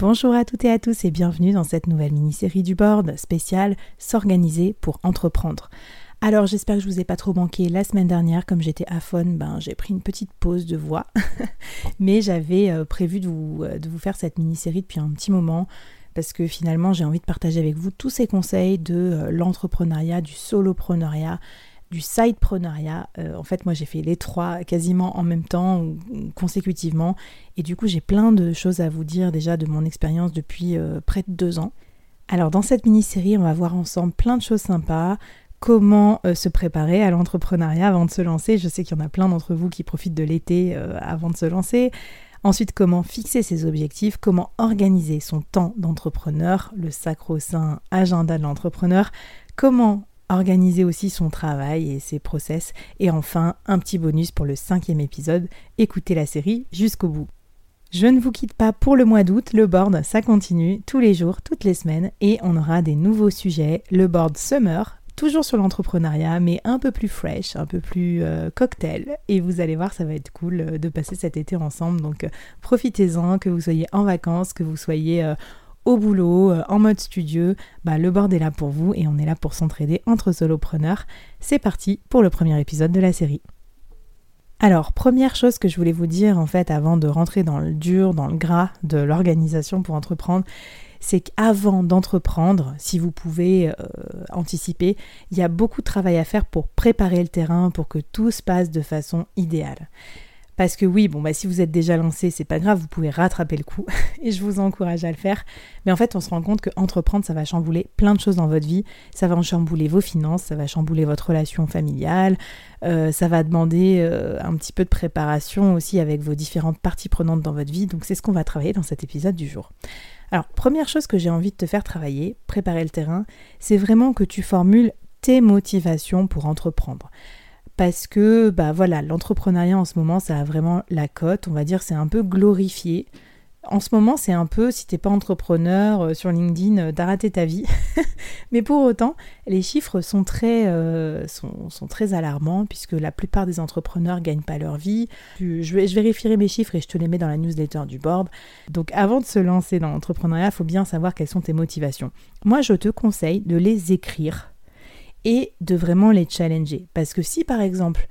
Bonjour à toutes et à tous et bienvenue dans cette nouvelle mini-série du board spéciale S'organiser pour entreprendre. Alors j'espère que je vous ai pas trop manqué la semaine dernière, comme j'étais à fond, ben j'ai pris une petite pause de voix, mais j'avais euh, prévu de vous, euh, de vous faire cette mini-série depuis un petit moment. Parce que finalement j'ai envie de partager avec vous tous ces conseils de euh, l'entrepreneuriat, du solopreneuriat, du sidepreneuriat. en fait, moi j'ai fait les trois quasiment en même temps consécutivement, et du coup j'ai plein de choses à vous dire déjà de mon expérience depuis près de deux ans. Alors dans cette mini-série, on va voir ensemble plein de choses sympas, comment euh, se préparer à l'entrepreneuriat avant de se lancer. Je sais qu'il y en a plein d'entre vous qui profitent de l'été euh, avant de se lancer. Ensuite, comment fixer ses objectifs, comment organiser son temps d'entrepreneur, le sacro-saint agenda de l'entrepreneur, comment organiser aussi son travail et ses process. Et enfin, un petit bonus pour le cinquième épisode, écoutez la série jusqu'au bout. Je ne vous quitte pas pour le mois d'août, le board ça continue tous les jours, toutes les semaines et on aura des nouveaux sujets. Le board Summer toujours sur l'entrepreneuriat, mais un peu plus fresh, un peu plus euh, cocktail. Et vous allez voir, ça va être cool euh, de passer cet été ensemble. Donc euh, profitez-en, que vous soyez en vacances, que vous soyez au boulot, en mode studio. Bah, le board est là pour vous et on est là pour s'entraider entre solopreneurs. C'est parti pour le premier épisode de la série. Alors, première chose que je voulais vous dire en fait avant de rentrer dans le dur, dans le gras de l'organisation pour entreprendre, c'est qu'avant d'entreprendre, si vous pouvez euh, anticiper, il y a beaucoup de travail à faire pour préparer le terrain, pour que tout se passe de façon idéale. Parce que oui, bon bah si vous êtes déjà lancé, c'est pas grave, vous pouvez rattraper le coup et je vous encourage à le faire. Mais en fait, on se rend compte que entreprendre, ça va chambouler plein de choses dans votre vie. Ça va chambouler vos finances, ça va chambouler votre relation familiale, euh, ça va demander euh, un petit peu de préparation aussi avec vos différentes parties prenantes dans votre vie. Donc c'est ce qu'on va travailler dans cet épisode du jour. Alors, première chose que j'ai envie de te faire travailler, préparer le terrain, c'est vraiment que tu formules tes motivations pour entreprendre. Parce que, bah voilà, l'entrepreneuriat en ce moment, ça a vraiment la cote, on va dire, c'est un peu glorifié. En ce moment, c'est un peu, si t'es pas entrepreneur euh, sur LinkedIn, euh, t'as raté ta vie. Mais pour autant, les chiffres sont très, euh, sont, très alarmants puisque la plupart des entrepreneurs gagnent pas leur vie. Je, je vérifierai mes chiffres et je te les mets dans la newsletter du board. Donc avant de se lancer dans l'entrepreneuriat, il faut bien savoir quelles sont tes motivations. Moi, je te conseille de les écrire et de vraiment les challenger. Parce que si par exemple,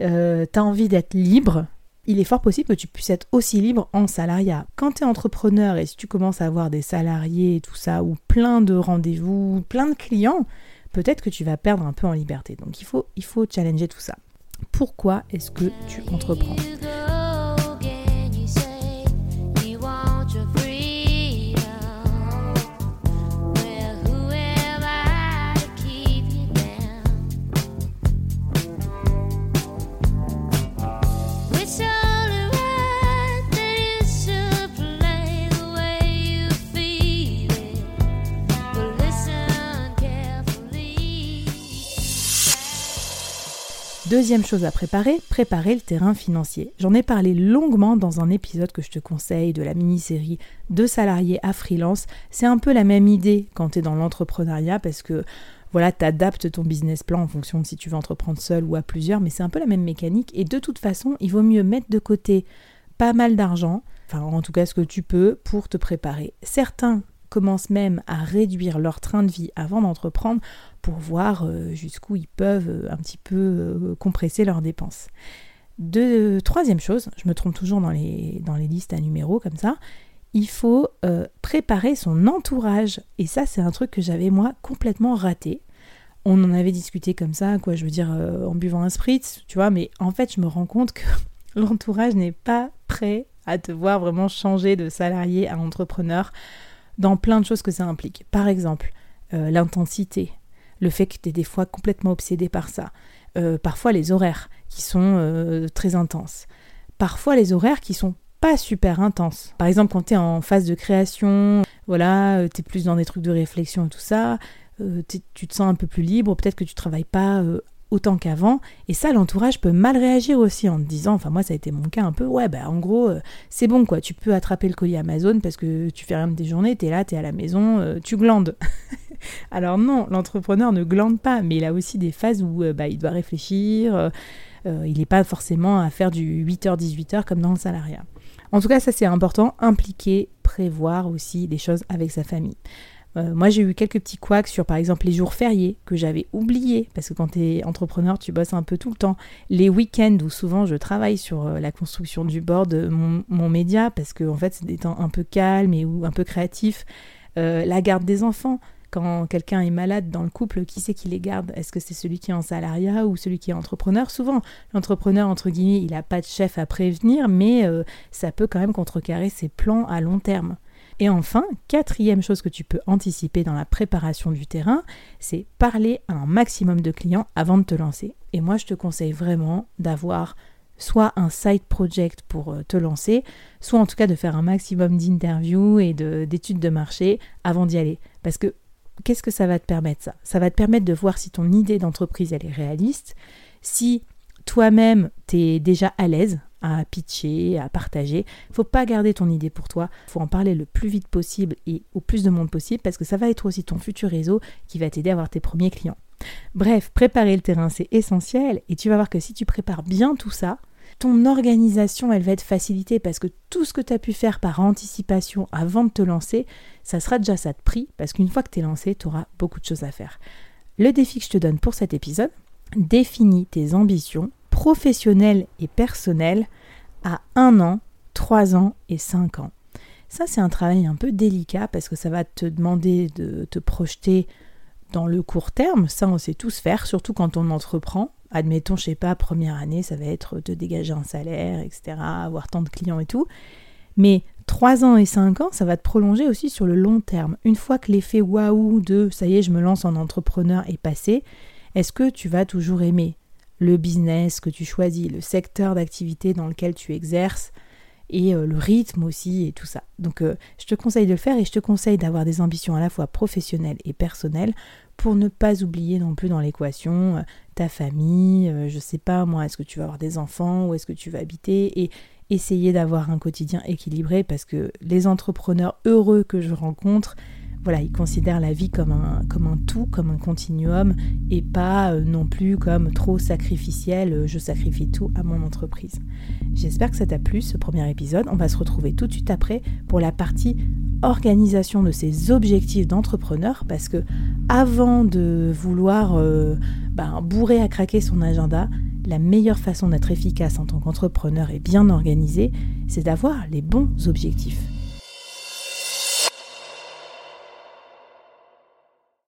euh, tu as envie d'être libre, il est fort possible que tu puisses être aussi libre en salariat. Quand tu es entrepreneur et si tu commences à avoir des salariés et tout ça, ou plein de rendez-vous, plein de clients, peut-être que tu vas perdre un peu en liberté. Donc il faut, il faut challenger tout ça. Pourquoi est-ce que tu entreprends? Deuxième chose à préparer, préparer le terrain financier. J'en ai parlé longuement dans un épisode que je te conseille de la mini-série de salariés à freelance. C'est un peu la même idée quand tu es dans l'entrepreneuriat parce que voilà, tu adaptes ton business plan en fonction de si tu veux entreprendre seul ou à plusieurs, mais c'est un peu la même mécanique et de toute façon, il vaut mieux mettre de côté pas mal d'argent, enfin en tout cas ce que tu peux pour te préparer. Certains commencent même à réduire leur train de vie avant d'entreprendre pour voir euh, jusqu'où ils peuvent euh, un petit peu euh, compresser leurs dépenses. De, troisième chose, je me trompe toujours dans les, listes à numéros comme ça, il faut préparer son entourage. Et ça, c'est un truc que j'avais moi complètement raté. On en avait discuté comme ça, quoi, je veux dire, en buvant un spritz, tu vois, mais en fait, je me rends compte que l'entourage n'est pas prêt à te voir vraiment changer de salarié à entrepreneur dans plein de choses que ça implique. Par exemple, euh, l'intensité, le fait que tu es des fois complètement obsédé par ça, parfois les horaires qui sont très intenses, parfois les horaires qui sont pas super intense. Par exemple, quand tu es en phase de création, voilà, euh, tu es plus dans des trucs de réflexion et tout ça, euh, tu te sens un peu plus libre, peut-être que tu travailles pas euh, autant qu'avant. Et ça, l'entourage peut mal réagir aussi en te disant, enfin moi ça a été mon cas un peu, ouais, bah en gros, c'est bon quoi, tu peux attraper le colis Amazon parce que tu fais rien de tes journées, tu es là, tu es à la maison, tu glandes. Alors non, l'entrepreneur ne glande pas, mais il a aussi des phases où bah, il doit réfléchir, il n'est pas forcément à faire du 8h-18h comme dans le salariat. En tout cas, ça c'est important, impliquer, prévoir aussi des choses avec sa famille. Euh, moi, j'ai eu quelques petits couacs sur, par exemple, les jours fériés que j'avais oubliés, parce que quand tu es entrepreneur, tu bosses un peu tout le temps. Les week-ends où souvent je travaille sur euh, la construction du board, mon, mon média, parce que en fait, c'est des temps un peu calmes et ou un peu créatifs. Euh, la garde des enfants. Quand quelqu'un est malade dans le couple, qui c'est qui les garde? Est-ce que c'est celui qui est en salariat ou celui qui est entrepreneur? Souvent, l'entrepreneur, entre guillemets, il n'a pas de chef à prévenir, mais euh, ça peut quand même contrecarrer ses plans à long terme. Et enfin, quatrième chose que tu peux anticiper dans la préparation du terrain, c'est parler à un maximum de clients avant de te lancer. Et moi, je te conseille vraiment d'avoir soit un side project pour euh, te lancer, soit en tout cas de faire un maximum d'interviews et d'études de, marché avant d'y aller. Parce que qu'est-ce que ça va te permettre ça? Ça va te permettre de voir si ton idée d'entreprise elle est réaliste, si toi-même tu es déjà à l'aise à pitcher, à partager. Faut pas garder ton idée pour toi, faut en parler le plus vite possible et au plus de monde possible parce que ça va être aussi ton futur réseau qui va t'aider à avoir tes premiers clients. Bref, préparer le terrain c'est essentiel et tu vas voir que si tu prépares bien tout ça, ton organisation, elle va être facilitée parce que tout ce que tu as pu faire par anticipation avant de te lancer, ça sera déjà ça de prix parce qu'une fois que tu es lancé, tu auras beaucoup de choses à faire. Le défi que je te donne pour cet épisode, définis tes ambitions professionnelles et personnelles à un an, trois ans et cinq ans. Ça, c'est un travail un peu délicat parce que ça va te demander de te projeter dans le court terme. Ça, on sait tous faire, surtout quand on entreprend admettons, je sais pas, première année, ça va être de dégager un salaire, etc., avoir tant de clients et tout. Mais 3 ans et 5 ans, ça va te prolonger aussi sur le long terme. Une fois que l'effet waouh de ça y est, je me lance en entrepreneur est passé, est-ce que tu vas toujours aimer? Le business que tu choisis, le secteur d'activité dans lequel tu exerces et euh, le rythme aussi et tout ça. Donc euh, je te conseille de le faire et je te conseille d'avoir des ambitions à la fois professionnelles et personnelles pour ne pas oublier non plus dans l'équation euh, ta famille, je sais pas moi, est-ce que tu vas avoir des enfants, ou est-ce que tu vas habiter, et essayer d'avoir un quotidien équilibré parce que les entrepreneurs heureux que je rencontre, voilà, ils considèrent la vie comme un, tout, comme un continuum, et pas euh, non plus comme trop sacrificiel, euh, je sacrifie tout à mon entreprise. J'espère que ça t'a plu ce premier épisode. On va se retrouver tout de suite après pour la partie organisation de ces objectifs d'entrepreneur, parce que avant de vouloir euh, ben, bourrer à craquer son agenda, la meilleure façon d'être efficace en tant qu'entrepreneur et bien organisé, c'est d'avoir les bons objectifs.